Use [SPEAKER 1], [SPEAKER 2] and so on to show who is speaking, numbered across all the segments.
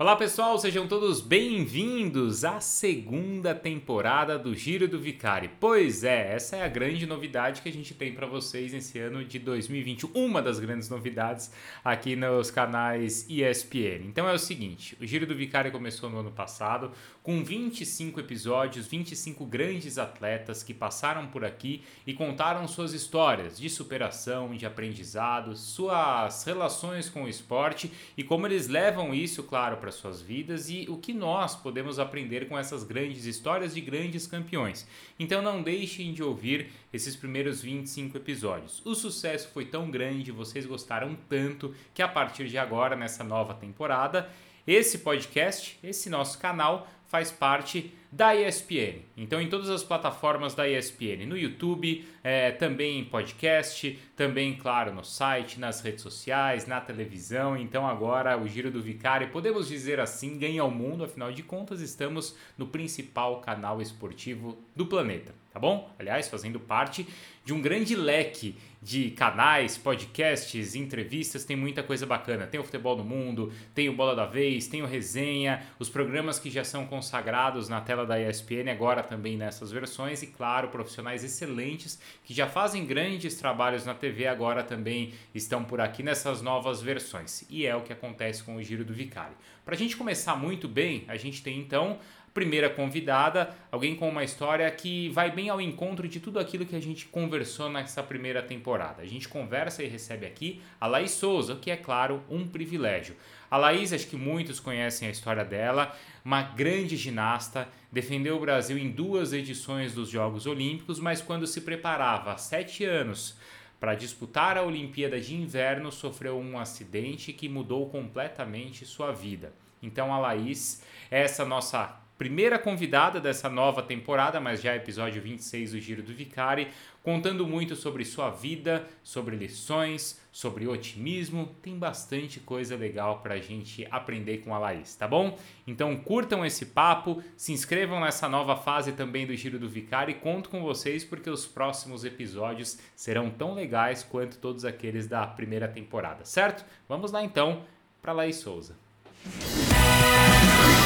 [SPEAKER 1] Olá pessoal, sejam todos bem-vindos à segunda temporada do Giro do Vicari. Pois é, essa é a grande novidade que a gente tem para vocês nesse ano de 2021, uma das grandes novidades aqui nos canais ESPN. Então é o seguinte, o Giro do Vicari começou no ano passado com 25 episódios, 25 grandes atletas que passaram por aqui e contaram suas histórias de superação, de aprendizado, suas relações com o esporte e como eles levam isso, claro, para para suas vidas e o que nós podemos aprender com essas grandes histórias de grandes campeões. Então não deixem de ouvir esses primeiros 25 episódios. O sucesso foi tão grande, vocês gostaram tanto que a partir de agora, nessa nova temporada, esse podcast, esse nosso canal, faz parte da ESPN. Então, em todas as plataformas da ESPN, no YouTube, é, também em podcast, também, claro, no site, nas redes sociais, na televisão. Então, agora o Giro do Vicário, podemos dizer assim, ganha o mundo, afinal de contas, estamos no principal canal esportivo do planeta, tá bom? Aliás, fazendo parte de um grande leque de canais, podcasts, entrevistas, tem muita coisa bacana. Tem o Futebol no Mundo, tem o Bola da Vez, tem o Resenha, os programas que já são consagrados na tela da ESPN, agora também nessas versões, e claro, profissionais excelentes que já fazem grandes trabalhos na TV, agora também estão por aqui nessas novas versões. E é o que acontece com o Giro do Vicário. Para a gente começar muito bem, a gente tem então primeira convidada, alguém com uma história que vai bem ao encontro de tudo aquilo que a gente conversou nessa primeira temporada. A gente conversa e recebe aqui a Laís Souza, que é claro um privilégio. A Laís, acho que muitos conhecem a história dela, uma grande ginasta, defendeu o Brasil em duas edições dos Jogos Olímpicos, mas quando se preparava há sete anos para disputar a Olimpíada de Inverno, sofreu um acidente que mudou completamente sua vida. Então a Laís, essa nossa primeira convidada dessa nova temporada, mas já episódio 26 do Giro do Vicari, contando muito sobre sua vida, sobre lições, sobre otimismo. Tem bastante coisa legal para a gente aprender com a Laís, tá bom? Então curtam esse papo, se inscrevam nessa nova fase também do Giro do Vicari e conto com vocês porque os próximos episódios serão tão legais quanto todos aqueles da primeira temporada, certo? Vamos lá então para Laís Souza.
[SPEAKER 2] eu,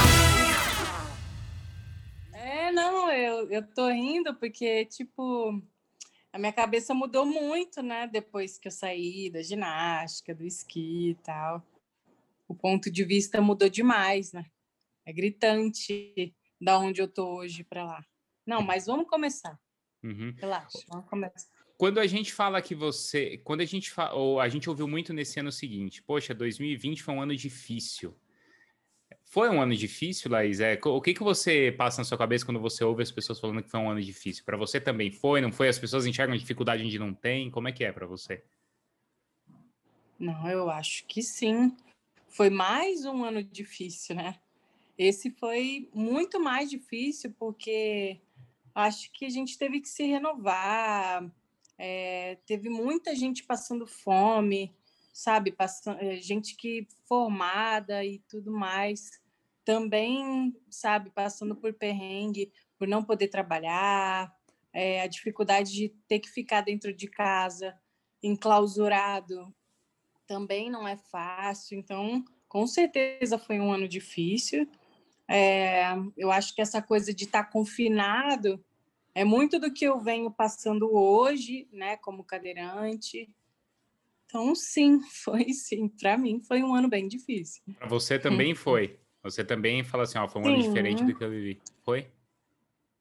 [SPEAKER 2] eu tô rindo porque, tipo, a minha cabeça mudou muito, né? Depois que eu saí da ginástica, do esqui e tal. O ponto de vista mudou demais, né? É gritante da onde eu tô hoje para lá. Não, mas vamos começar. Uhum. Relaxa, vamos começar.
[SPEAKER 1] Quando a gente fala que você, quando a gente fa... ou a gente ouviu muito nesse ano seguinte, poxa, 2020 foi um ano difícil. Foi um ano difícil, Laís? É, o que, que você passa na sua cabeça quando você ouve as pessoas falando que foi um ano difícil? Para você também foi? Não foi? As pessoas enxergam dificuldade onde não tem? Como é que é para você?
[SPEAKER 2] Não, eu acho que sim. Foi mais um ano difícil, né? Esse foi muito mais difícil porque acho que a gente teve que se renovar. É, teve muita gente passando fome, sabe? Passando, é, gente que formada e tudo mais também, sabe, passando por perrengue, por não poder trabalhar, é, a dificuldade de ter que ficar dentro de casa, enclausurado, também não é fácil. Então, com certeza foi um ano difícil. É, eu acho que essa coisa de estar confinado é muito do que eu venho passando hoje, né, como cadeirante. Então, sim, foi sim. Para mim, foi um ano bem difícil.
[SPEAKER 1] Para você também foi? Você também fala assim, ó, foi um Sim. ano diferente do que eu vivi. Foi?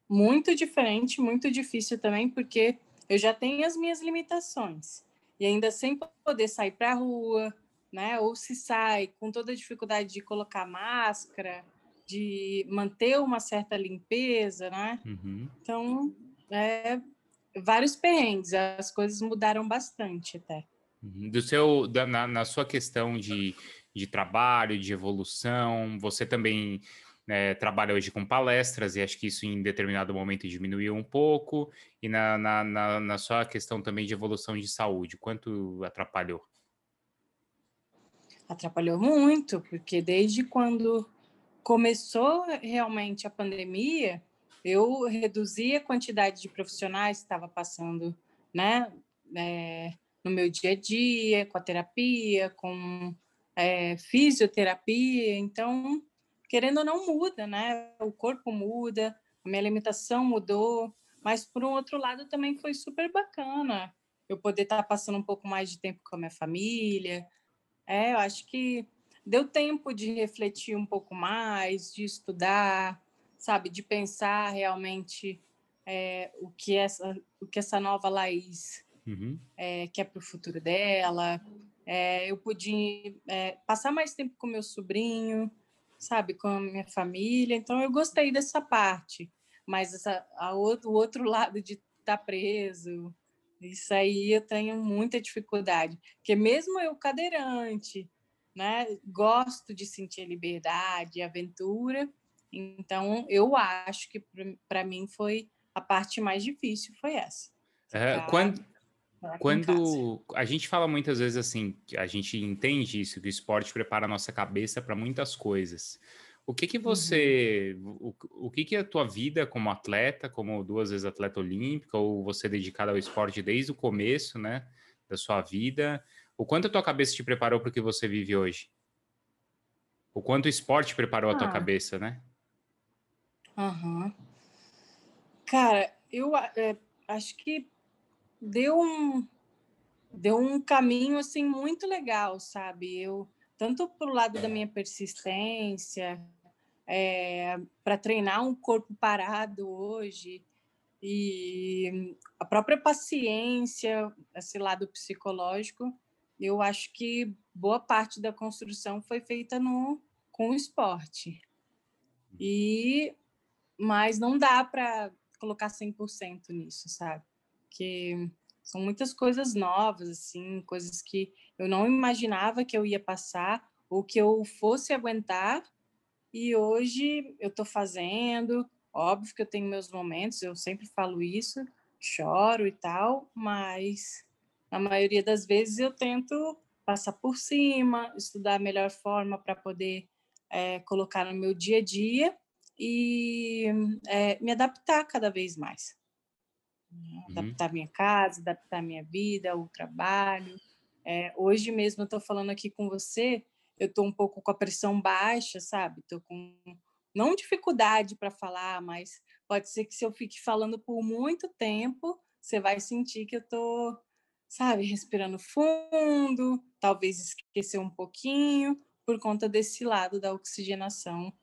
[SPEAKER 2] Muito diferente, muito difícil também, porque eu já tenho as minhas limitações. E ainda sem poder sair para a rua, né? Ou se sai com toda a dificuldade de colocar máscara, de manter uma certa limpeza, né? Uhum. Então, é, vários perrengues, as coisas mudaram bastante até.
[SPEAKER 1] Uhum. Do seu, da, na, na sua questão de de trabalho, de evolução. Você também né, trabalha hoje com palestras e acho que isso em determinado momento diminuiu um pouco. E na, na, na, na sua questão também de evolução de saúde, quanto atrapalhou?
[SPEAKER 2] Atrapalhou muito, porque desde quando começou realmente a pandemia, eu reduzi a quantidade de profissionais que estava passando, né, é, no meu dia a dia, com a terapia, com é, fisioterapia, então, querendo ou não, muda, né? O corpo muda, a minha alimentação mudou, mas por um outro lado também foi super bacana eu poder estar tá passando um pouco mais de tempo com a minha família. É, eu acho que deu tempo de refletir um pouco mais, de estudar, sabe, de pensar realmente é, o que essa o que essa nova Laís uhum. é, quer para o futuro dela. É, eu pude é, passar mais tempo com meu sobrinho, sabe, com a minha família. Então eu gostei dessa parte, mas essa, a outro, o outro lado de estar tá preso, isso aí eu tenho muita dificuldade, porque mesmo eu cadeirante, né, gosto de sentir liberdade, aventura. Então eu acho que para mim foi a parte mais difícil foi essa.
[SPEAKER 1] É, quando quando a gente fala muitas vezes assim, a gente entende isso, que o esporte prepara a nossa cabeça para muitas coisas. O que que você, uhum. o, o que que a tua vida como atleta, como duas vezes atleta olímpica, ou você dedicada ao esporte desde o começo, né, da sua vida, o quanto a tua cabeça te preparou para o que você vive hoje? O quanto o esporte preparou ah. a tua ah. cabeça, né?
[SPEAKER 2] Aham. Uhum. Cara, eu é, acho que deu um deu um caminho assim muito legal, sabe? Eu tanto para o lado da minha persistência, é, para treinar um corpo parado hoje e a própria paciência, esse lado psicológico, eu acho que boa parte da construção foi feita no com o esporte. E mas não dá para colocar 100% nisso, sabe? Porque são muitas coisas novas, assim, coisas que eu não imaginava que eu ia passar ou que eu fosse aguentar. E hoje eu estou fazendo. Óbvio que eu tenho meus momentos, eu sempre falo isso, choro e tal, mas na maioria das vezes eu tento passar por cima, estudar a melhor forma para poder é, colocar no meu dia a dia e é, me adaptar cada vez mais. Uhum. Adaptar minha casa, adaptar minha vida, o trabalho. É, hoje mesmo eu estou falando aqui com você, eu estou um pouco com a pressão baixa, sabe? Estou com não dificuldade para falar, mas pode ser que se eu fique falando por muito tempo, você vai sentir que eu estou, sabe, respirando fundo, talvez esquecer um pouquinho por conta desse lado da oxigenação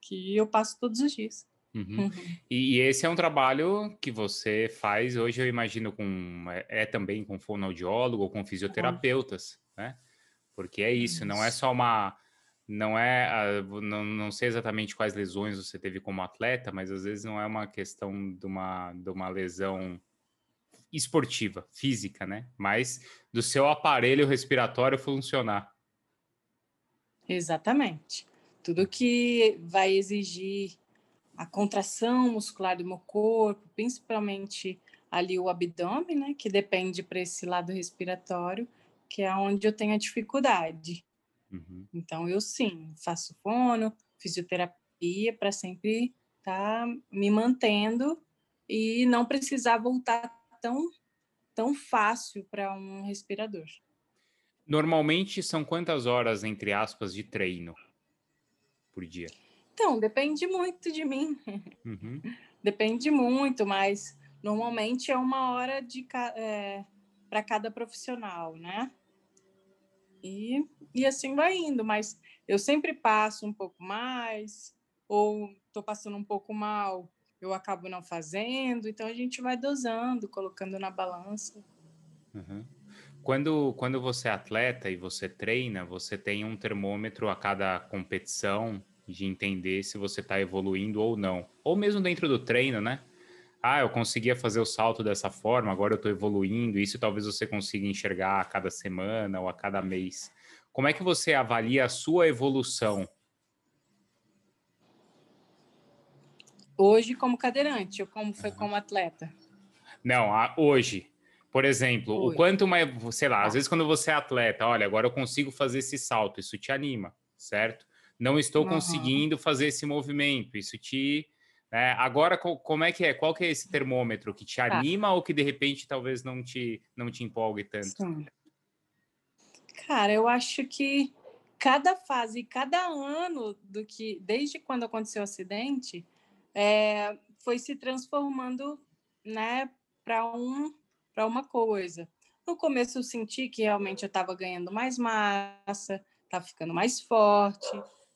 [SPEAKER 2] que eu passo todos os dias.
[SPEAKER 1] Uhum. Uhum. E, e, esse é um trabalho que você faz hoje, eu imagino, com é, é também com fonoaudiólogo ou com fisioterapeutas, uhum. né? Porque é isso, isso, não é só uma. Não é. Não, não sei exatamente quais lesões você teve como atleta, mas às vezes não é uma questão de uma, de uma lesão esportiva, física, né? Mas do seu aparelho respiratório funcionar.
[SPEAKER 2] Exatamente. Tudo que vai exigir a contração muscular do meu corpo, principalmente ali o abdômen, né, que depende para esse lado respiratório, que é onde eu tenho a dificuldade. Uhum. Então, eu sim, faço fono, fisioterapia para sempre estar tá me mantendo e não precisar voltar tão, tão fácil para um respirador.
[SPEAKER 1] Normalmente são quantas horas, entre aspas, de treino por dia?
[SPEAKER 2] Então, depende muito de mim. Uhum. Depende muito, mas normalmente é uma hora de é, para cada profissional, né? E, e assim vai indo, mas eu sempre passo um pouco mais, ou estou passando um pouco mal, eu acabo não fazendo, então a gente vai dosando, colocando na balança.
[SPEAKER 1] Uhum. Quando, quando você é atleta e você treina, você tem um termômetro a cada competição de entender se você está evoluindo ou não. Ou mesmo dentro do treino, né? Ah, eu conseguia fazer o salto dessa forma, agora eu estou evoluindo. Isso talvez você consiga enxergar a cada semana ou a cada mês. Como é que você avalia a sua evolução?
[SPEAKER 2] Hoje, como cadeirante, ou como foi como atleta?
[SPEAKER 1] Não, hoje. Por exemplo, hoje. o quanto mais, sei lá, às vezes quando você é atleta, olha, agora eu consigo fazer esse salto, isso te anima, certo? Não estou uhum. conseguindo fazer esse movimento. Isso te. Né? Agora, como é que é? Qual que é esse termômetro que te tá. anima tá. ou que de repente talvez não te, não te empolgue tanto? Sim.
[SPEAKER 2] Cara, eu acho que cada fase, cada ano do que, desde quando aconteceu o acidente, é, foi se transformando, né, para um, para uma coisa. No começo eu senti que realmente eu estava ganhando mais massa, estava ficando mais forte.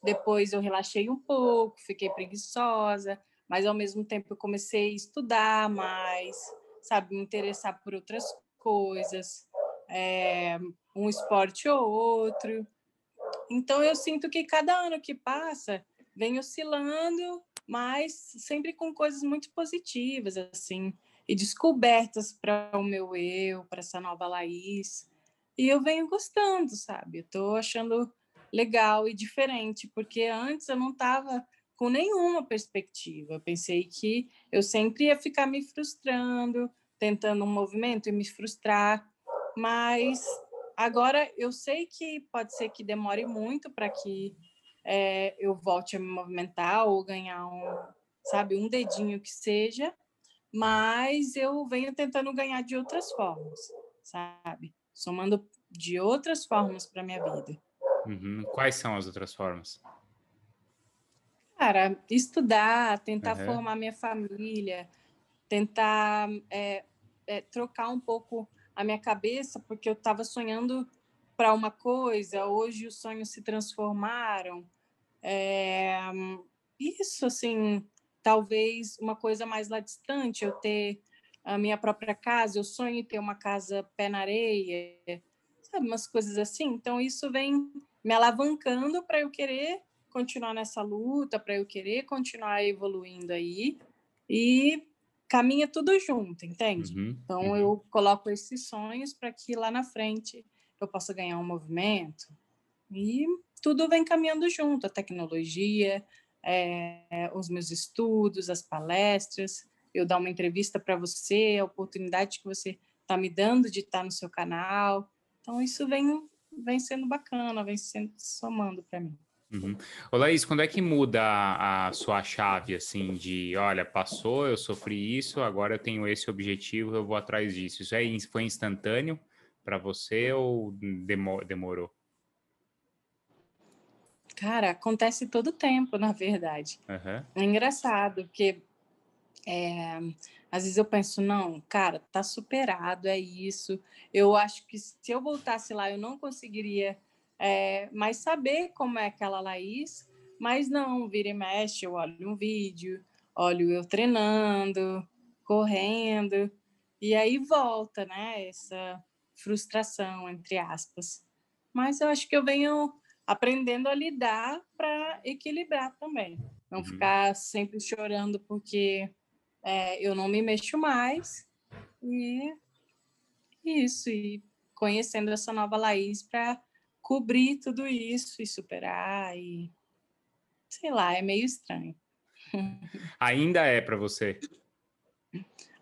[SPEAKER 2] Depois eu relaxei um pouco, fiquei preguiçosa, mas ao mesmo tempo eu comecei a estudar mais, sabe, me interessar por outras coisas, é, um esporte ou outro. Então eu sinto que cada ano que passa vem oscilando, mas sempre com coisas muito positivas assim e descobertas para o meu eu, para essa nova Laís. E eu venho gostando, sabe? Eu tô achando legal e diferente, porque antes eu não estava com nenhuma perspectiva. Eu pensei que eu sempre ia ficar me frustrando, tentando um movimento e me frustrar, mas agora eu sei que pode ser que demore muito para que é, eu volte a me movimentar ou ganhar um, sabe, um dedinho que seja, mas eu venho tentando ganhar de outras formas, sabe? Somando de outras formas para minha vida.
[SPEAKER 1] Uhum. Quais são as outras formas?
[SPEAKER 2] Cara, estudar, tentar uhum. formar minha família, tentar é, é, trocar um pouco a minha cabeça, porque eu estava sonhando para uma coisa, hoje os sonhos se transformaram. É, isso, assim, talvez uma coisa mais lá distante, eu ter a minha própria casa, eu sonho em ter uma casa pé na areia, sabe, umas coisas assim. Então, isso vem me alavancando para eu querer continuar nessa luta, para eu querer continuar evoluindo aí. E caminha tudo junto, entende? Uhum, então, uhum. eu coloco esses sonhos para que lá na frente eu possa ganhar um movimento. E tudo vem caminhando junto, a tecnologia, é, os meus estudos, as palestras, eu dar uma entrevista para você, a oportunidade que você está me dando de estar tá no seu canal. Então, isso vem, vem sendo bacana, vem sendo somando para mim.
[SPEAKER 1] Uhum. Ô Laís, quando é que muda a, a, sua chave, assim, de, olha, passou, eu sofri isso, agora eu tenho esse objetivo, eu vou atrás disso. Isso é, foi instantâneo para você ou demorou?
[SPEAKER 2] Cara, acontece todo tempo, na verdade. Uhum. É engraçado, porque é, às vezes eu penso, não, cara, tá superado, é isso. Eu acho que se eu voltasse lá, eu não conseguiria é, mais saber como é aquela Laís, mas não, vira e mexe, eu olho um vídeo, olho eu treinando, correndo, e aí volta, né, essa frustração, entre aspas. Mas eu acho que eu venho aprendendo a lidar para equilibrar também. Não uhum. ficar sempre chorando porque é, eu não me mexo mais. E isso, e conhecendo essa nova Laís para cobrir tudo isso e superar e sei lá, é meio estranho.
[SPEAKER 1] Ainda é para você?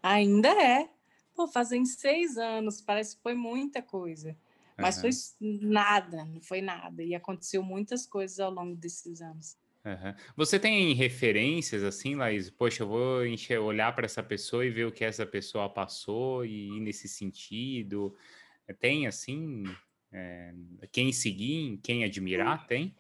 [SPEAKER 2] Ainda é. Pô, fazem seis anos, parece que foi muita coisa. Mas uhum. foi nada, não foi nada. E aconteceu muitas coisas ao longo desses anos.
[SPEAKER 1] Uhum. Você tem referências assim, Laís? Poxa, eu vou encher, olhar para essa pessoa e ver o que essa pessoa passou e ir nesse sentido. Tem assim, é, quem seguir, quem admirar? Tem?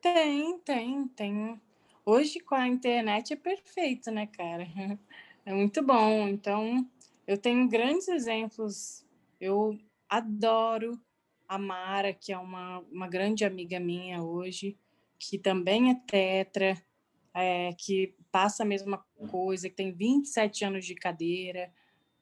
[SPEAKER 2] Tem, tem, tem. Hoje com a internet é perfeito, né, cara? É muito bom. Então, eu tenho grandes exemplos. Eu adoro a Mara, que é uma, uma grande amiga minha hoje, que também é tetra, é, que passa a mesma coisa, que tem 27 anos de cadeira,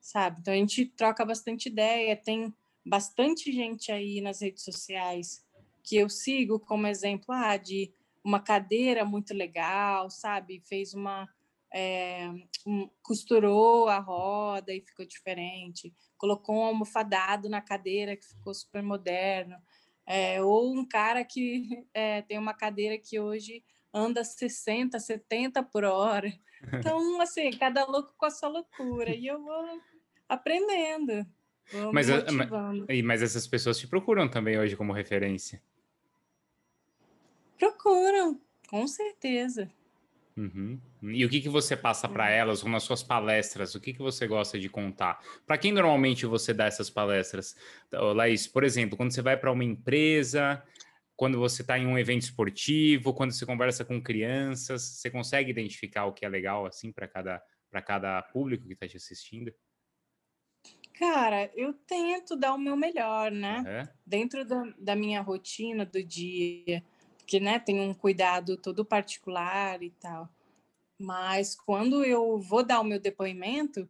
[SPEAKER 2] sabe? Então a gente troca bastante ideia, tem bastante gente aí nas redes sociais que eu sigo como exemplo ah, de uma cadeira muito legal, sabe? Fez uma. É, um, costurou a roda e ficou diferente colocou um almofadado na cadeira que ficou super moderno, é, ou um cara que é, tem uma cadeira que hoje anda 60, 70 por hora. Então, assim, cada louco com a sua loucura. E eu vou aprendendo. Vou
[SPEAKER 1] mas, mas, mas essas pessoas te procuram também hoje como referência?
[SPEAKER 2] Procuram, com certeza.
[SPEAKER 1] Uhum. E o que, que você passa para elas ou nas suas palestras? O que, que você gosta de contar? Para quem normalmente você dá essas palestras? Laís, por exemplo, quando você vai para uma empresa, quando você está em um evento esportivo, quando você conversa com crianças, você consegue identificar o que é legal assim para cada para cada público que está te assistindo?
[SPEAKER 2] Cara, eu tento dar o meu melhor, né? Uhum. Dentro da, da, minha rotina do dia, que né, tem um cuidado todo particular e tal. Mas quando eu vou dar o meu depoimento,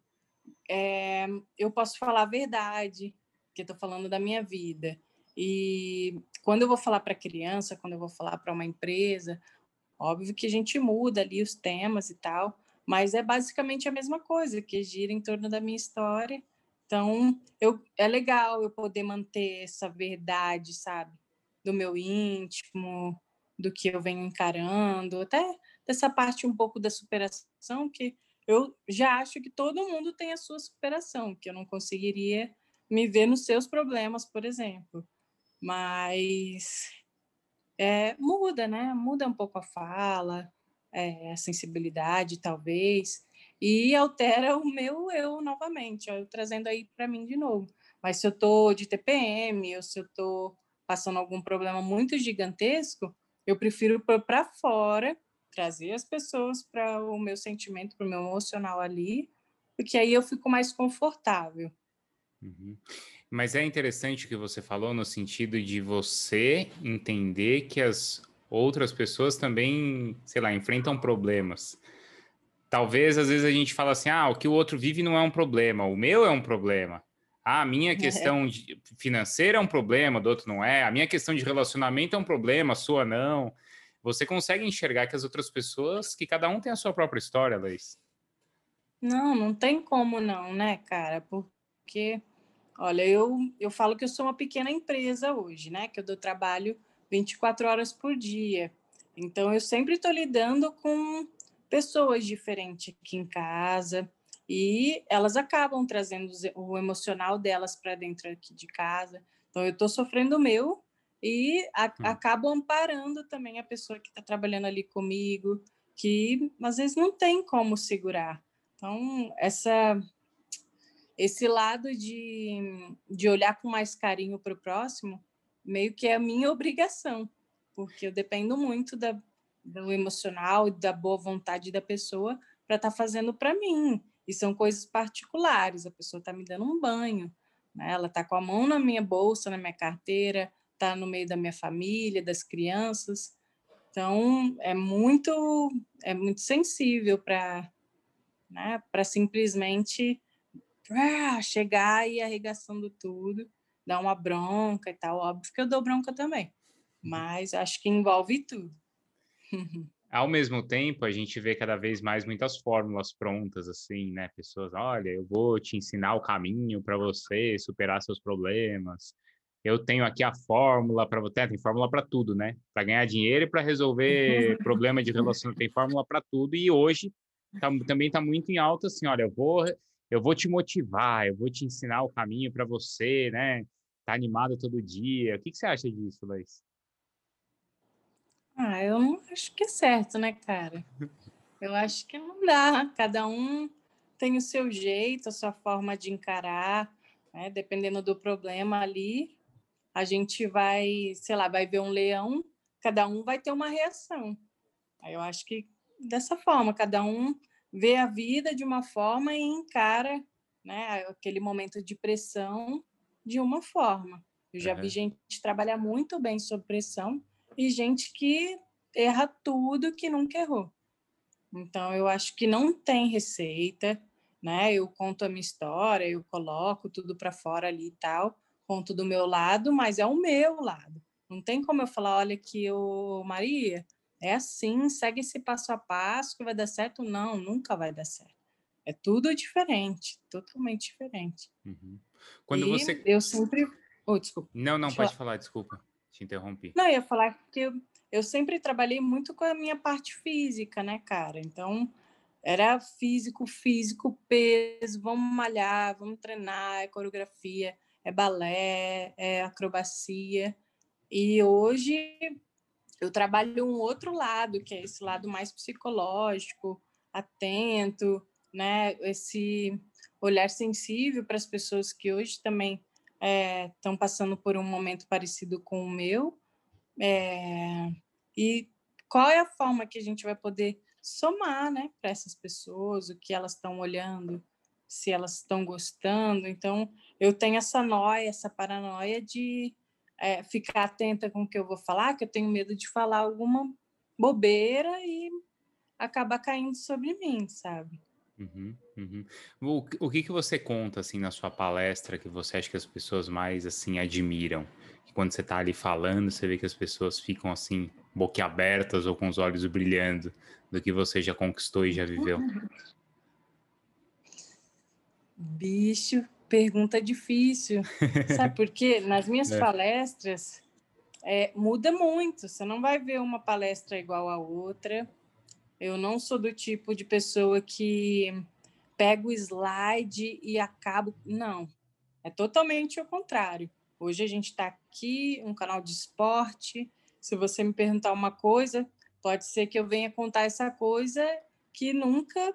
[SPEAKER 2] é, eu posso falar a verdade, que estou falando da minha vida. E quando eu vou falar para criança, quando eu vou falar para uma empresa, óbvio que a gente muda ali os temas e tal, mas é basicamente a mesma coisa, que gira em torno da minha história. Então, eu, é legal eu poder manter essa verdade, sabe? Do meu íntimo, do que eu venho encarando, até dessa parte um pouco da superação, que eu já acho que todo mundo tem a sua superação, que eu não conseguiria me ver nos seus problemas, por exemplo. Mas é, muda, né? Muda um pouco a fala, é, a sensibilidade, talvez, e altera o meu eu novamente, ó, eu trazendo aí para mim de novo. Mas se eu estou de TPM, ou se eu estou passando algum problema muito gigantesco, eu prefiro pôr para fora, trazer as pessoas para o meu sentimento, para o meu emocional ali, porque aí eu fico mais confortável.
[SPEAKER 1] Uhum. Mas é interessante o que você falou no sentido de você entender que as outras pessoas também, sei lá, enfrentam problemas. Talvez às vezes a gente fala assim: ah, o que o outro vive não é um problema, o meu é um problema. Ah, a minha questão financeira é um problema, do outro não é. A minha questão de relacionamento é um problema, a sua não. Você consegue enxergar que as outras pessoas, que cada um tem a sua própria história, Laís?
[SPEAKER 2] Não, não tem como não, né, cara? Porque Olha, eu, eu falo que eu sou uma pequena empresa hoje, né? Que eu dou trabalho 24 horas por dia. Então, eu sempre estou lidando com pessoas diferentes aqui em casa e elas acabam trazendo o emocional delas para dentro aqui de casa. Então, eu estou sofrendo o meu e a, hum. acabo amparando também a pessoa que está trabalhando ali comigo, que às vezes não tem como segurar. Então, essa esse lado de, de olhar com mais carinho para o próximo, meio que é a minha obrigação, porque eu dependo muito da, do emocional e da boa vontade da pessoa para estar tá fazendo para mim. E são coisas particulares. A pessoa está me dando um banho, né? ela está com a mão na minha bolsa, na minha carteira, está no meio da minha família, das crianças. Então, é muito, é muito sensível para né, simplesmente ah, chegar e arregaçando tudo, dar uma bronca e tal. Óbvio que eu dou bronca também, uhum. mas acho que envolve tudo.
[SPEAKER 1] Ao mesmo tempo, a gente vê cada vez mais muitas fórmulas prontas, assim, né? Pessoas, olha, eu vou te ensinar o caminho para você superar seus problemas. Eu tenho aqui a fórmula para você. Tem fórmula para tudo, né? Para ganhar dinheiro e para resolver problema de relacionamento. Tem fórmula para tudo. E hoje tá, também está muito em alta, assim, olha, eu vou eu vou te motivar, eu vou te ensinar o caminho para você, né? Tá animado todo dia. O que, que você acha disso, Laís?
[SPEAKER 2] Ah, eu não acho que é certo, né, cara? Eu acho que não dá. Cada um tem o seu jeito, a sua forma de encarar, né? Dependendo do problema ali, a gente vai, sei lá, vai ver um leão, cada um vai ter uma reação. Aí eu acho que dessa forma, cada um vê a vida de uma forma e encara né, aquele momento de pressão de uma forma. Eu já uhum. vi gente trabalhar muito bem sob pressão e gente que erra tudo que nunca errou. Então, eu acho que não tem receita, né? Eu conto a minha história, eu coloco tudo para fora ali e tal, conto do meu lado, mas é o meu lado. Não tem como eu falar, olha aqui, eu, Maria, é assim, segue esse passo a passo que vai dar certo. Não, nunca vai dar certo. É tudo diferente, totalmente diferente. Uhum. Quando e você. Eu sempre. Oh, desculpa.
[SPEAKER 1] Não, não, pode falar. falar, desculpa. Te interrompi.
[SPEAKER 2] Não, eu ia falar que eu, eu sempre trabalhei muito com a minha parte física, né, cara? Então, era físico, físico, peso, vamos malhar, vamos treinar, é coreografia, é balé, é acrobacia. E hoje eu trabalho um outro lado, que é esse lado mais psicológico, atento, né? Esse olhar sensível para as pessoas que hoje também estão é, passando por um momento parecido com o meu. É, e qual é a forma que a gente vai poder somar né, para essas pessoas, o que elas estão olhando, se elas estão gostando. Então, eu tenho essa noia, essa paranoia de é, ficar atenta com o que eu vou falar, que eu tenho medo de falar alguma bobeira e acabar caindo sobre mim, sabe?
[SPEAKER 1] Uhum, uhum. O, o que que você conta assim na sua palestra que você acha que as pessoas mais assim admiram? Que quando você está ali falando, você vê que as pessoas ficam assim boquiabertas ou com os olhos brilhando do que você já conquistou e já viveu.
[SPEAKER 2] Bicho, pergunta difícil. Sabe por quê? Nas minhas é. palestras é, muda muito. Você não vai ver uma palestra igual a outra. Eu não sou do tipo de pessoa que pega o slide e acabo. Não, é totalmente o contrário. Hoje a gente está aqui, um canal de esporte. Se você me perguntar uma coisa, pode ser que eu venha contar essa coisa que nunca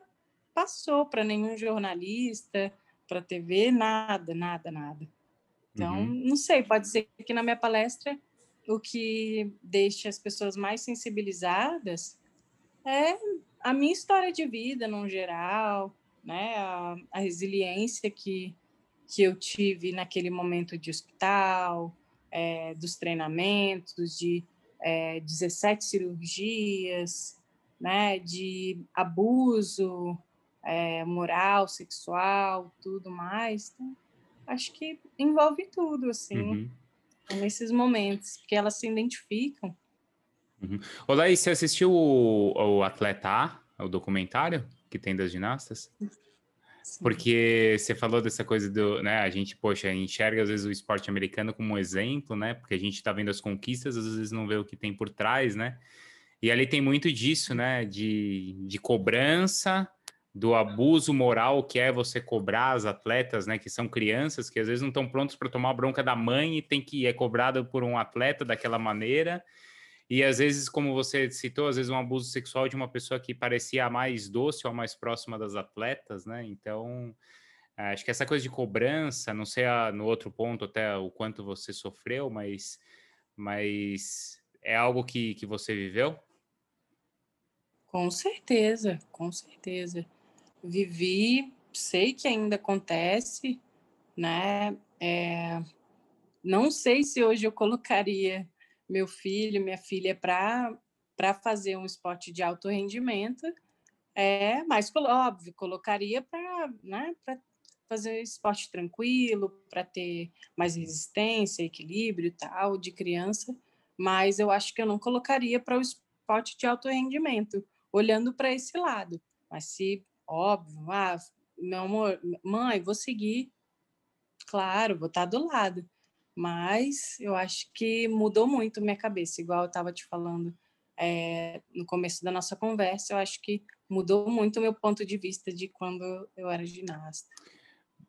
[SPEAKER 2] passou para nenhum jornalista, para TV, nada, nada, nada. Então, uhum. não sei, pode ser que na minha palestra o que deixe as pessoas mais sensibilizadas é a minha história de vida, no geral, né? A, a resiliência que, que eu tive naquele momento de hospital, é, dos treinamentos, de é, 17 cirurgias, né? De abuso é, moral, sexual, tudo mais. Então, acho que envolve tudo, assim, uhum. nesses momentos, porque elas se identificam
[SPEAKER 1] Uhum. Ô, Laís, você assistiu o, o Atleta A, o documentário que tem das ginastas? Sim. Porque você falou dessa coisa do, né, a gente, poxa, enxerga às vezes o esporte americano como um exemplo, né, porque a gente está vendo as conquistas, às vezes não vê o que tem por trás, né, e ali tem muito disso, né, de, de cobrança, do abuso moral que é você cobrar as atletas, né, que são crianças, que às vezes não estão prontos para tomar a bronca da mãe e tem que é cobrado por um atleta daquela maneira, e às vezes, como você citou, às vezes um abuso sexual de uma pessoa que parecia a mais doce ou a mais próxima das atletas, né? Então, eh, acho que essa coisa de cobrança, não sei a, no outro ponto até o quanto você sofreu, mas, mas é algo que, que você viveu?
[SPEAKER 2] Com certeza, com certeza. Vivi, sei que ainda acontece, né? É, não sei se hoje eu colocaria meu filho, minha filha para fazer um esporte de alto rendimento, é mais óbvio, colocaria para né, fazer esporte tranquilo, para ter mais resistência, equilíbrio e tal, de criança, mas eu acho que eu não colocaria para o esporte de alto rendimento, olhando para esse lado. Mas se, óbvio, ah, meu amor, mãe, vou seguir, claro, vou estar do lado. Mas eu acho que mudou muito minha cabeça, igual eu estava te falando é, no começo da nossa conversa, eu acho que mudou muito o meu ponto de vista de quando eu era ginasta.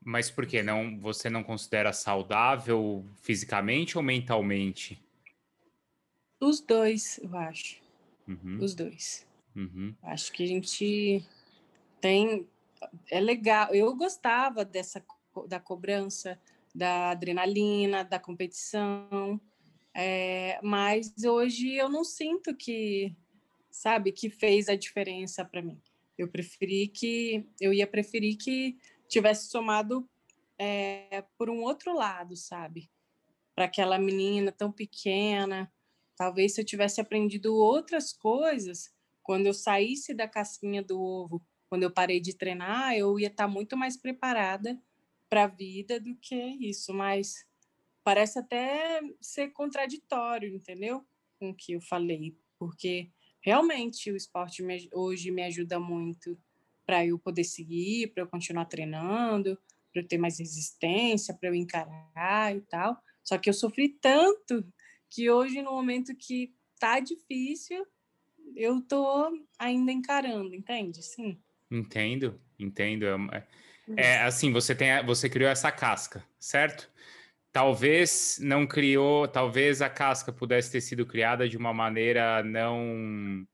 [SPEAKER 1] Mas por que não? Você não considera saudável fisicamente ou mentalmente?
[SPEAKER 2] Os dois, eu acho. Uhum. Os dois. Uhum. Acho que a gente tem. É legal. Eu gostava dessa da cobrança, da adrenalina, da competição. É, mas hoje eu não sinto que, sabe, que fez a diferença para mim. Eu preferi que, eu ia preferir que tivesse somado é, por um outro lado, sabe? Para aquela menina tão pequena. Talvez se eu tivesse aprendido outras coisas, quando eu saísse da casquinha do ovo, quando eu parei de treinar, eu ia estar muito mais preparada para a vida do que isso, mas parece até ser contraditório, entendeu? Com o que eu falei, porque realmente o esporte me, hoje me ajuda muito para eu poder seguir, para eu continuar treinando, para eu ter mais resistência, para eu encarar e tal. Só que eu sofri tanto que hoje, no momento que tá difícil, eu tô ainda encarando, entende? Sim.
[SPEAKER 1] Entendo, entendo. É, é assim, você tem, você criou essa casca, certo? Talvez não criou, talvez a casca pudesse ter sido criada de uma maneira não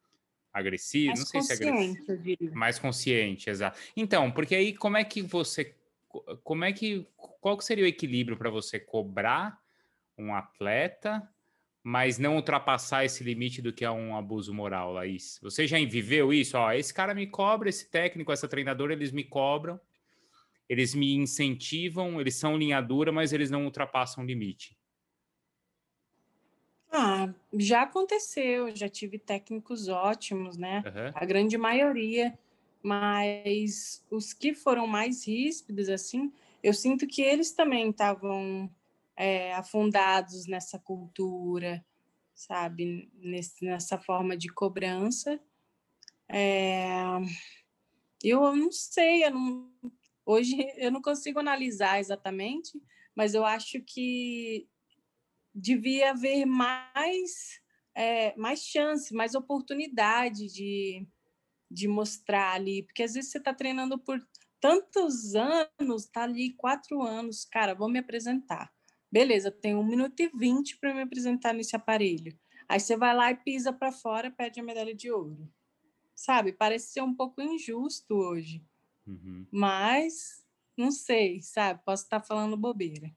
[SPEAKER 1] agressiva, mais não sei se é agressiva, mais consciente, exato. Então, porque aí como é que você, como é que, qual que seria o equilíbrio para você cobrar um atleta, mas não ultrapassar esse limite do que é um abuso moral, Laís? Você já viveu isso? Ó, esse cara me cobra, esse técnico, essa treinadora, eles me cobram, eles me incentivam, eles são linha dura, mas eles não ultrapassam o limite.
[SPEAKER 2] Ah, já aconteceu, já tive técnicos ótimos, né? Uhum. A grande maioria, mas os que foram mais ríspidos, assim, eu sinto que eles também estavam é, afundados nessa cultura, sabe, Nesse, nessa forma de cobrança. É, eu não sei, eu não, hoje eu não consigo analisar exatamente, mas eu acho que devia haver mais, é, mais chance, mais oportunidade de, de mostrar ali, porque às vezes você está treinando por tantos anos, está ali quatro anos, cara, vou me apresentar. Beleza, tenho um minuto e vinte para me apresentar nesse aparelho. Aí você vai lá e pisa para fora, pede a medalha de ouro. Sabe? Parece ser um pouco injusto hoje. Uhum. Mas, não sei, sabe? Posso estar falando bobeira.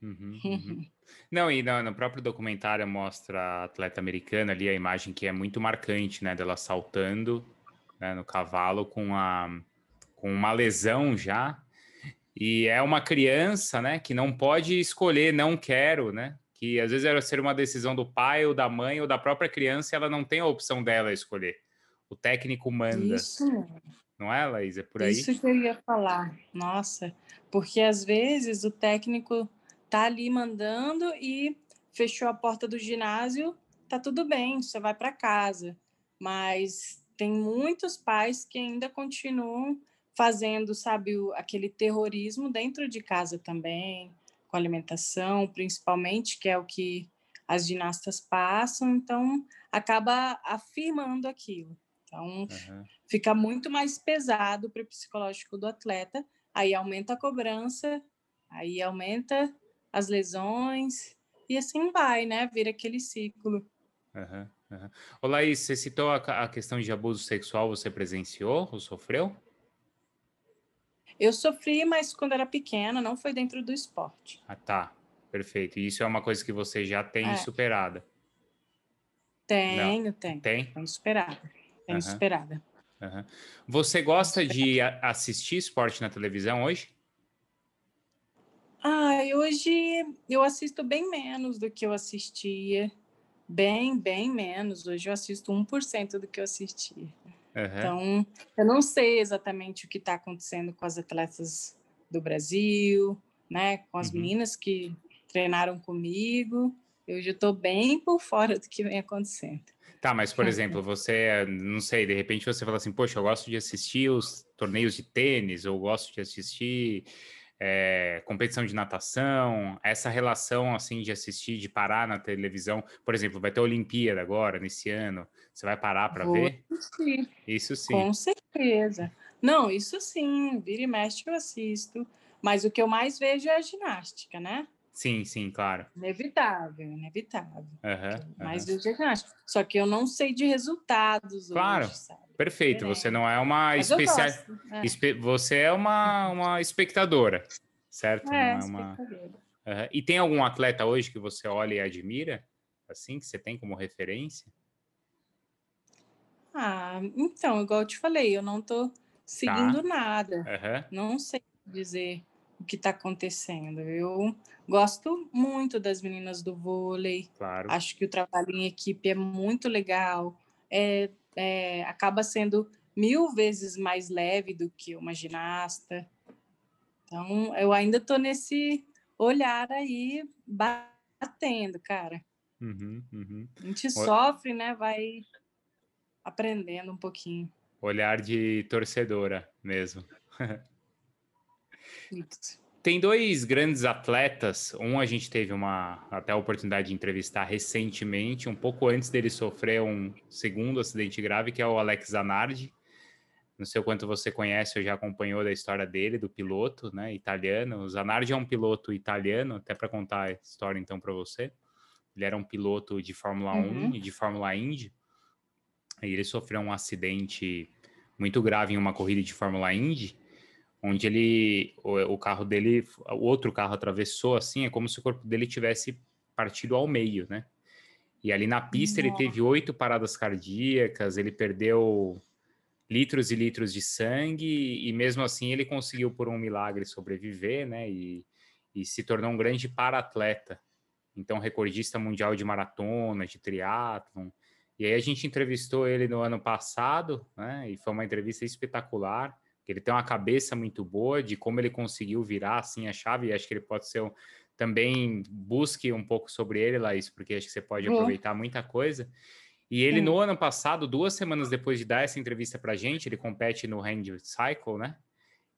[SPEAKER 1] Uhum, uhum. Não, e no, no, próprio documentário mostra a atleta americana ali, a imagem que é muito marcante, né? Dela saltando né, no cavalo com, a, com uma lesão já e é uma criança, né, que não pode escolher, não quero, né? Que às vezes era ser uma decisão do pai ou da mãe ou da própria criança e ela não tem a opção dela escolher. O técnico manda. Isso. Não é, Laís? É por aí?
[SPEAKER 2] Isso que eu ia falar. Nossa, porque às vezes o técnico tá ali mandando e fechou a porta do ginásio, tá tudo bem, você vai para casa. Mas tem muitos pais que ainda continuam fazendo, sabe, o, aquele terrorismo dentro de casa também, com alimentação, principalmente, que é o que as ginastas passam, então acaba afirmando aquilo. Então, uhum. fica muito mais pesado para o psicológico do atleta, aí aumenta a cobrança, aí aumenta as lesões, e assim vai, né? Vira aquele ciclo.
[SPEAKER 1] Uhum, uhum. Ô, Laís, você citou a, a questão de abuso sexual, você presenciou ou sofreu?
[SPEAKER 2] Eu sofri, mas quando era pequena, não foi dentro do esporte.
[SPEAKER 1] Ah, tá. Perfeito. E isso é uma coisa que você já tem é. superada?
[SPEAKER 2] Tenho, não. tenho. Tem? Tenho superada. Tenho uhum. superada.
[SPEAKER 1] Uhum. Você gosta de assistir esporte na televisão hoje?
[SPEAKER 2] Ah, hoje eu assisto bem menos do que eu assistia. Bem, bem menos. Hoje eu assisto 1% do que eu assistia. Uhum. Então, eu não sei exatamente o que está acontecendo com as atletas do Brasil, né? Com as uhum. meninas que treinaram comigo. Eu já estou bem por fora do que vem acontecendo.
[SPEAKER 1] Tá, mas por exemplo, você, não sei, de repente você fala assim, poxa, eu gosto de assistir os torneios de tênis, ou gosto de assistir é, competição de natação, essa relação assim de assistir, de parar na televisão, por exemplo, vai ter Olimpíada agora nesse ano, você vai parar para ver?
[SPEAKER 2] Sim.
[SPEAKER 1] Isso sim.
[SPEAKER 2] Com certeza. Não, isso sim, vira e mexe eu assisto, mas o que eu mais vejo é a ginástica, né?
[SPEAKER 1] Sim, sim, claro.
[SPEAKER 2] Inevitável, inevitável. Uhum, mas uhum. ginástica. Só que eu não sei de resultados
[SPEAKER 1] claro.
[SPEAKER 2] hoje, sabe?
[SPEAKER 1] Perfeito, você não é uma especialista. É. Você é uma, uma espectadora, certo?
[SPEAKER 2] É, é uma...
[SPEAKER 1] Uhum. E tem algum atleta hoje que você olha e admira? Assim, que você tem como referência?
[SPEAKER 2] Ah, então, igual eu te falei, eu não estou seguindo tá. nada. Uhum. Não sei dizer o que está acontecendo. Eu gosto muito das meninas do vôlei.
[SPEAKER 1] Claro.
[SPEAKER 2] Acho que o trabalho em equipe é muito legal. É é, acaba sendo mil vezes mais leve do que uma ginasta. Então, eu ainda estou nesse olhar aí batendo, cara.
[SPEAKER 1] Uhum, uhum.
[SPEAKER 2] A gente sofre, né? Vai aprendendo um pouquinho.
[SPEAKER 1] Olhar de torcedora mesmo. Tem dois grandes atletas. Um a gente teve uma até a oportunidade de entrevistar recentemente, um pouco antes dele sofrer um segundo acidente grave, que é o Alex Zanardi. Não sei o quanto você conhece ou já acompanhou da história dele, do piloto, né, italiano. O Zanardi é um piloto italiano, até para contar a história então para você. Ele era um piloto de Fórmula uhum. 1 e de Fórmula Indy. E ele sofreu um acidente muito grave em uma corrida de Fórmula Indy onde ele o, carro dele, o outro carro atravessou assim, é como se o corpo dele tivesse partido ao meio, né? E ali na pista Nossa. ele teve oito paradas cardíacas, ele perdeu litros e litros de sangue, e mesmo assim ele conseguiu, por um milagre, sobreviver, né? E, e se tornou um grande para-atleta. Então, recordista mundial de maratona, de triatlon. E aí a gente entrevistou ele no ano passado, né? E foi uma entrevista espetacular. Ele tem uma cabeça muito boa de como ele conseguiu virar assim a chave. E acho que ele pode ser um, também busque um pouco sobre ele, Laís, porque acho que você pode aproveitar muita coisa. E ele, Sim. no ano passado, duas semanas depois de dar essa entrevista para gente, ele compete no Hand Cycle, né?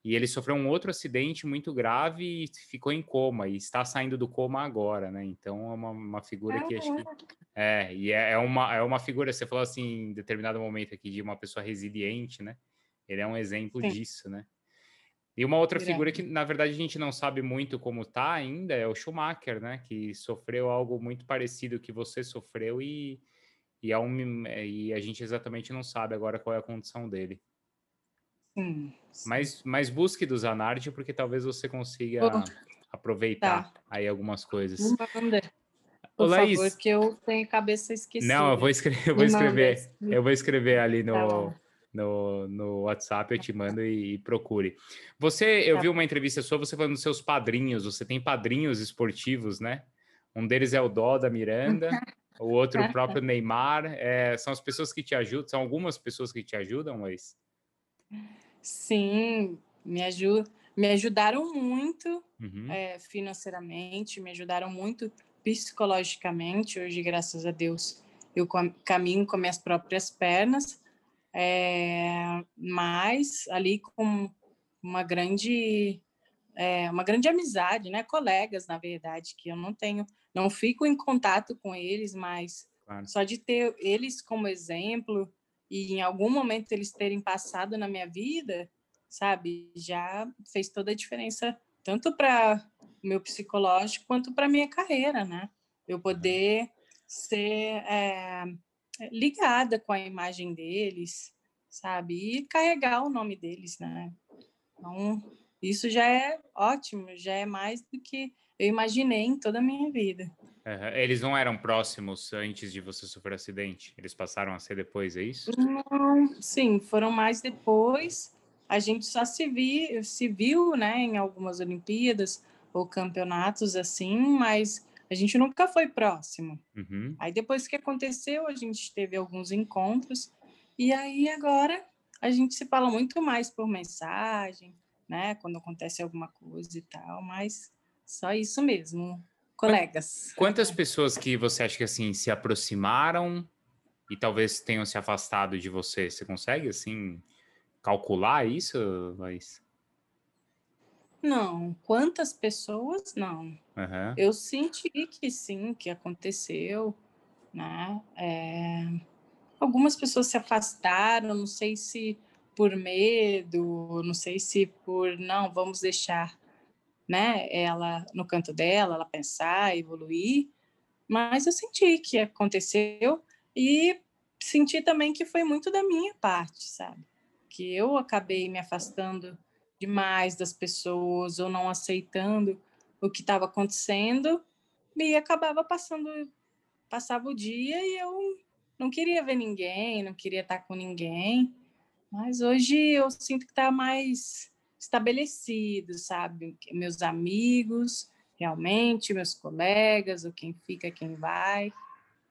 [SPEAKER 1] E ele sofreu um outro acidente muito grave e ficou em coma, e está saindo do coma agora, né? Então é uma, uma figura que acho que. É, e é, é, uma, é uma figura, você falou assim, em determinado momento aqui, de uma pessoa resiliente, né? Ele é um exemplo Sim. disso, né? E uma outra figura que, na verdade, a gente não sabe muito como tá ainda é o Schumacher, né? Que sofreu algo muito parecido que você sofreu e, e, é um, e a gente exatamente não sabe agora qual é a condição dele. Sim. Mas, mas busque do Zanardi, porque talvez você consiga aproveitar tá. aí algumas coisas.
[SPEAKER 2] Manda. Por Laís, favor, que eu tenho cabeça esquecida.
[SPEAKER 1] Não, eu vou escrever, eu vou escrever, eu vou escrever ali no, tá no, no WhatsApp, eu te mando e, e procure. Você, eu tá. vi uma entrevista sua, você falando dos seus padrinhos, você tem padrinhos esportivos, né? Um deles é o Dó da Miranda, o outro o próprio Neymar. É, são as pessoas que te ajudam, são algumas pessoas que te ajudam, mas.
[SPEAKER 2] Sim, me, ajud me ajudaram muito uhum. é, financeiramente, me ajudaram muito psicologicamente. Hoje, graças a Deus, eu caminho com minhas próprias pernas é, mas ali com uma grande é, uma grande amizade, né? Colegas, na verdade, que eu não tenho, não fico em contato com eles, mas claro. só de ter eles como exemplo e em algum momento eles terem passado na minha vida, sabe, já fez toda a diferença tanto para o meu psicológico quanto para minha carreira, né? Eu poder ser é, ligada com a imagem deles, sabe? E carregar o nome deles, né? Então, isso já é ótimo, já é mais do que eu imaginei em toda a minha vida.
[SPEAKER 1] eles não eram próximos antes de você sofrer acidente? Eles passaram a ser depois, é isso?
[SPEAKER 2] Não, sim, foram mais depois. A gente só se, vi, se viu né, em algumas Olimpíadas ou campeonatos assim, mas a gente nunca foi próximo. Uhum. Aí depois que aconteceu, a gente teve alguns encontros. E aí agora a gente se fala muito mais por mensagem, né? Quando acontece alguma coisa e tal, mas só isso mesmo, colegas.
[SPEAKER 1] Quantas pessoas que você acha que assim se aproximaram e talvez tenham se afastado de você? Você consegue assim calcular isso, Laís?
[SPEAKER 2] Não, quantas pessoas não. Uhum. Eu senti que sim, que aconteceu, né? É... Algumas pessoas se afastaram, não sei se por medo, não sei se por não, vamos deixar, né? Ela no canto dela, ela pensar, evoluir. Mas eu senti que aconteceu e senti também que foi muito da minha parte, sabe? Que eu acabei me afastando demais das pessoas ou não aceitando o que estava acontecendo e acabava passando passava o dia e eu não queria ver ninguém, não queria estar com ninguém. Mas hoje eu sinto que está mais estabelecido, sabe? Meus amigos, realmente, meus colegas, ou quem fica, quem vai.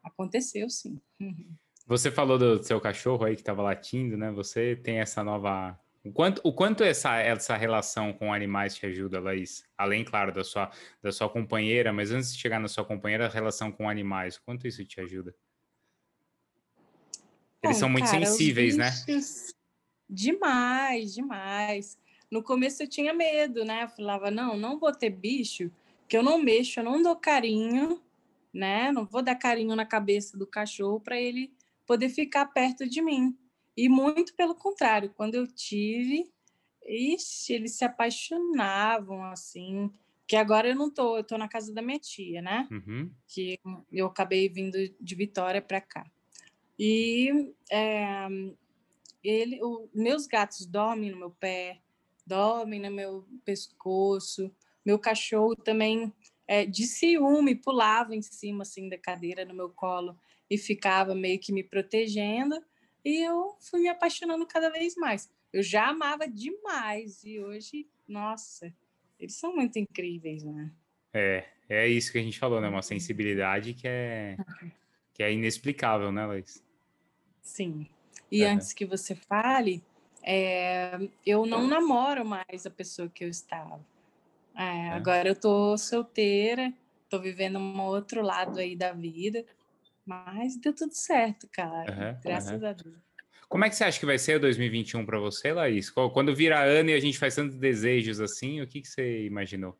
[SPEAKER 2] Aconteceu, sim.
[SPEAKER 1] Você falou do seu cachorro aí que estava latindo, né? Você tem essa nova o quanto, o quanto essa, essa relação com animais te ajuda, Laís? Além, claro, da sua, da sua companheira, mas antes de chegar na sua companheira, a relação com animais, o quanto isso te ajuda? Eles Bom, são muito cara, sensíveis, né?
[SPEAKER 2] Demais, demais. No começo eu tinha medo, né? Eu falava, não, não vou ter bicho, que eu não mexo, eu não dou carinho, né? Não vou dar carinho na cabeça do cachorro para ele poder ficar perto de mim. E muito pelo contrário, quando eu tive, ixi, eles se apaixonavam assim. Que agora eu não tô, eu tô na casa da minha tia, né? Uhum. Que eu acabei vindo de Vitória para cá. E é, ele, o, meus gatos dormem no meu pé, dormem no meu pescoço. Meu cachorro também, é, de ciúme, pulava em cima assim da cadeira no meu colo e ficava meio que me protegendo, e eu fui me apaixonando cada vez mais. Eu já amava demais, e hoje, nossa, eles são muito incríveis, né?
[SPEAKER 1] É, é isso que a gente falou, né? Uma sensibilidade que é, que é inexplicável, né, Laís?
[SPEAKER 2] Sim. E uhum. antes que você fale, é, eu não namoro mais a pessoa que eu estava. É, é. Agora eu tô solteira, tô vivendo um outro lado aí da vida, mas deu tudo certo, cara. Uhum, graças uhum. a Deus.
[SPEAKER 1] Como é que você acha que vai ser o 2021 para você, Laís? Quando vira ano e a gente faz tantos desejos assim, o que, que você imaginou?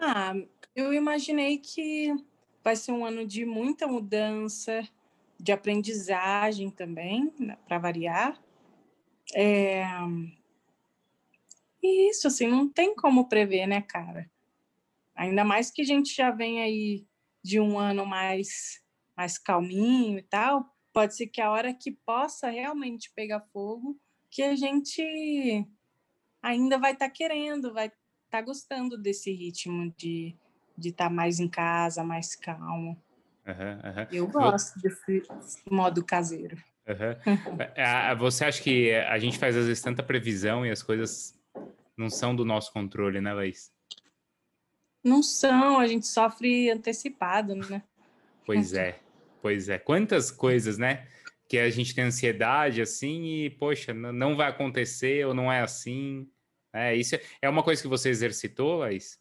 [SPEAKER 2] Ah, eu imaginei que vai ser um ano de muita mudança, de aprendizagem também, né, para variar. É... E isso, assim, não tem como prever, né, cara? Ainda mais que a gente já vem aí de um ano mais, mais calminho e tal, pode ser que a hora que possa realmente pegar fogo, que a gente ainda vai estar tá querendo, vai estar tá gostando desse ritmo de de estar tá mais em casa, mais calmo. Uhum, uhum. Eu gosto desse modo caseiro.
[SPEAKER 1] Uhum. Você acha que a gente faz às vezes tanta previsão e as coisas não são do nosso controle, né, Laís?
[SPEAKER 2] Não são, a gente sofre antecipado, né?
[SPEAKER 1] Pois é, pois é. Quantas coisas, né? Que a gente tem ansiedade assim e, poxa, não vai acontecer ou não é assim. É, isso é uma coisa que você exercitou, Laís?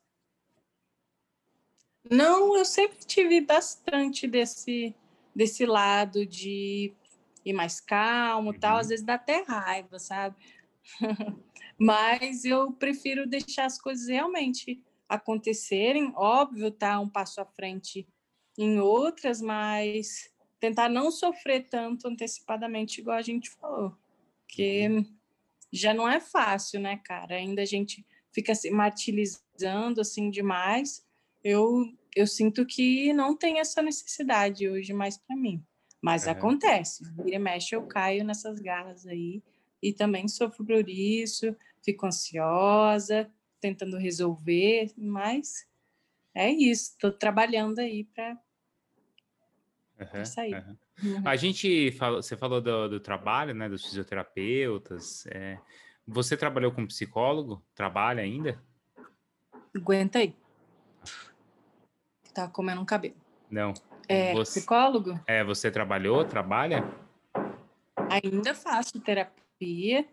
[SPEAKER 2] Não, eu sempre tive bastante desse, desse lado de ir mais calmo uhum. tal, às vezes dá até raiva, sabe? Mas eu prefiro deixar as coisas realmente acontecerem, óbvio, tá um passo à frente em outras, mas tentar não sofrer tanto antecipadamente, igual a gente falou, porque uhum. já não é fácil, né, cara? Ainda a gente fica se martirizando assim demais. Eu eu sinto que não tem essa necessidade hoje mais para mim. Mas é. acontece, vira e mexe eu caio nessas garras aí e também sofro por isso, fico ansiosa, tentando resolver, mas é isso, estou trabalhando aí para
[SPEAKER 1] uhum, sair. Uhum. A gente falou, você falou do, do, trabalho, né, dos fisioterapeutas. É, você trabalhou com psicólogo? Trabalha ainda?
[SPEAKER 2] Aguenta aí tá comendo um cabelo.
[SPEAKER 1] Não.
[SPEAKER 2] É você, psicólogo?
[SPEAKER 1] É, você trabalhou, trabalha?
[SPEAKER 2] Ainda faço terapia,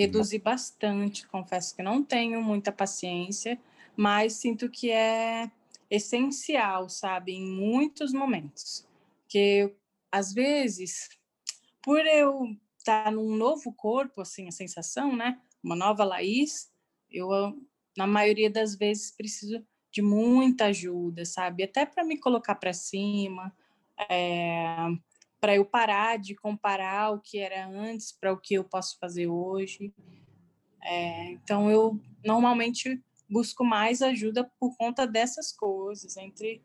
[SPEAKER 2] reduzi hum. bastante, confesso que não tenho muita paciência, mas sinto que é essencial, sabe, em muitos momentos. Que às vezes, por eu estar tá num novo corpo, assim, a sensação, né, uma nova Laís, eu na maioria das vezes preciso de muita ajuda, sabe? Até para me colocar para cima, é, para eu parar de comparar o que era antes para o que eu posso fazer hoje. É, então, eu normalmente busco mais ajuda por conta dessas coisas, entre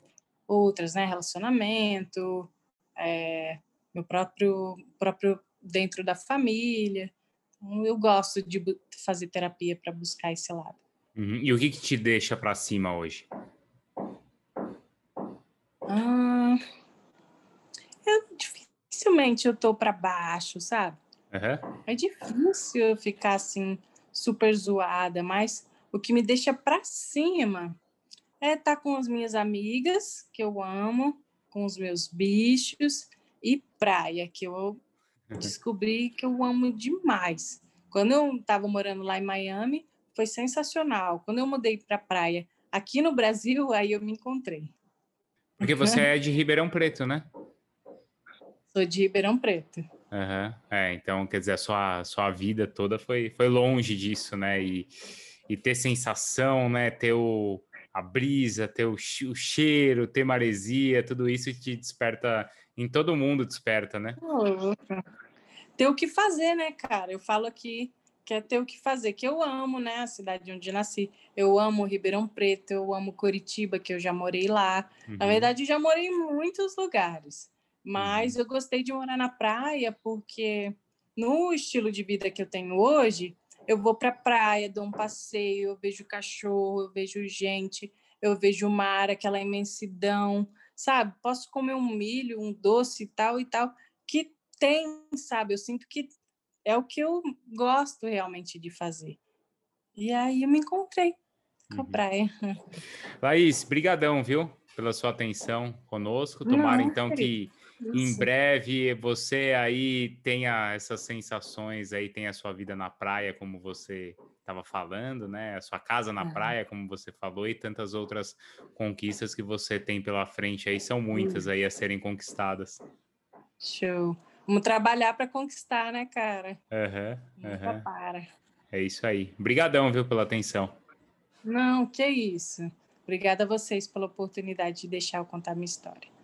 [SPEAKER 2] outras, né? Relacionamento, é, meu próprio, próprio dentro da família. Então, eu gosto de fazer terapia para buscar esse lado.
[SPEAKER 1] Uhum. E o que, que te deixa para cima hoje?
[SPEAKER 2] Ah, eu, dificilmente eu tô para baixo, sabe? Uhum. É difícil eu ficar assim super zoada, mas o que me deixa para cima é estar tá com as minhas amigas que eu amo, com os meus bichos e praia que eu descobri que eu amo demais. Quando eu estava morando lá em Miami, foi sensacional. Quando eu mudei para praia aqui no Brasil, aí eu me encontrei.
[SPEAKER 1] Porque você é de Ribeirão Preto, né?
[SPEAKER 2] Sou de Ribeirão Preto.
[SPEAKER 1] Uhum. É, então, quer dizer, a sua, sua vida toda foi, foi longe disso, né? E, e ter sensação, né? Ter o, a brisa, ter o, o cheiro, ter maresia, tudo isso te desperta, em todo mundo desperta, né?
[SPEAKER 2] Ter o que fazer, né, cara? Eu falo aqui quer ter o que fazer, que eu amo, né, a cidade onde nasci. Eu amo Ribeirão Preto, eu amo Curitiba, que eu já morei lá. Uhum. Na verdade, já morei em muitos lugares, mas uhum. eu gostei de morar na praia porque no estilo de vida que eu tenho hoje, eu vou para a praia, dou um passeio, eu vejo cachorro, eu vejo gente, eu vejo o mar, aquela imensidão. sabe? Posso comer um milho, um doce e tal e tal, que tem, sabe? Eu sinto que é o que eu gosto realmente de fazer. E aí eu me encontrei com a uhum. praia.
[SPEAKER 1] Laís, brigadão, viu? Pela sua atenção conosco. Tomara, Não, então, que em breve você aí tenha essas sensações aí, tenha a sua vida na praia, como você estava falando, né? A sua casa na praia, como você falou, e tantas outras conquistas que você tem pela frente aí, são muitas aí a serem conquistadas.
[SPEAKER 2] Show. Vamos trabalhar para conquistar, né, cara?
[SPEAKER 1] Uhum, uhum. para. É isso aí. Obrigadão, viu, pela atenção.
[SPEAKER 2] Não, que isso. Obrigada a vocês pela oportunidade de deixar eu contar minha história.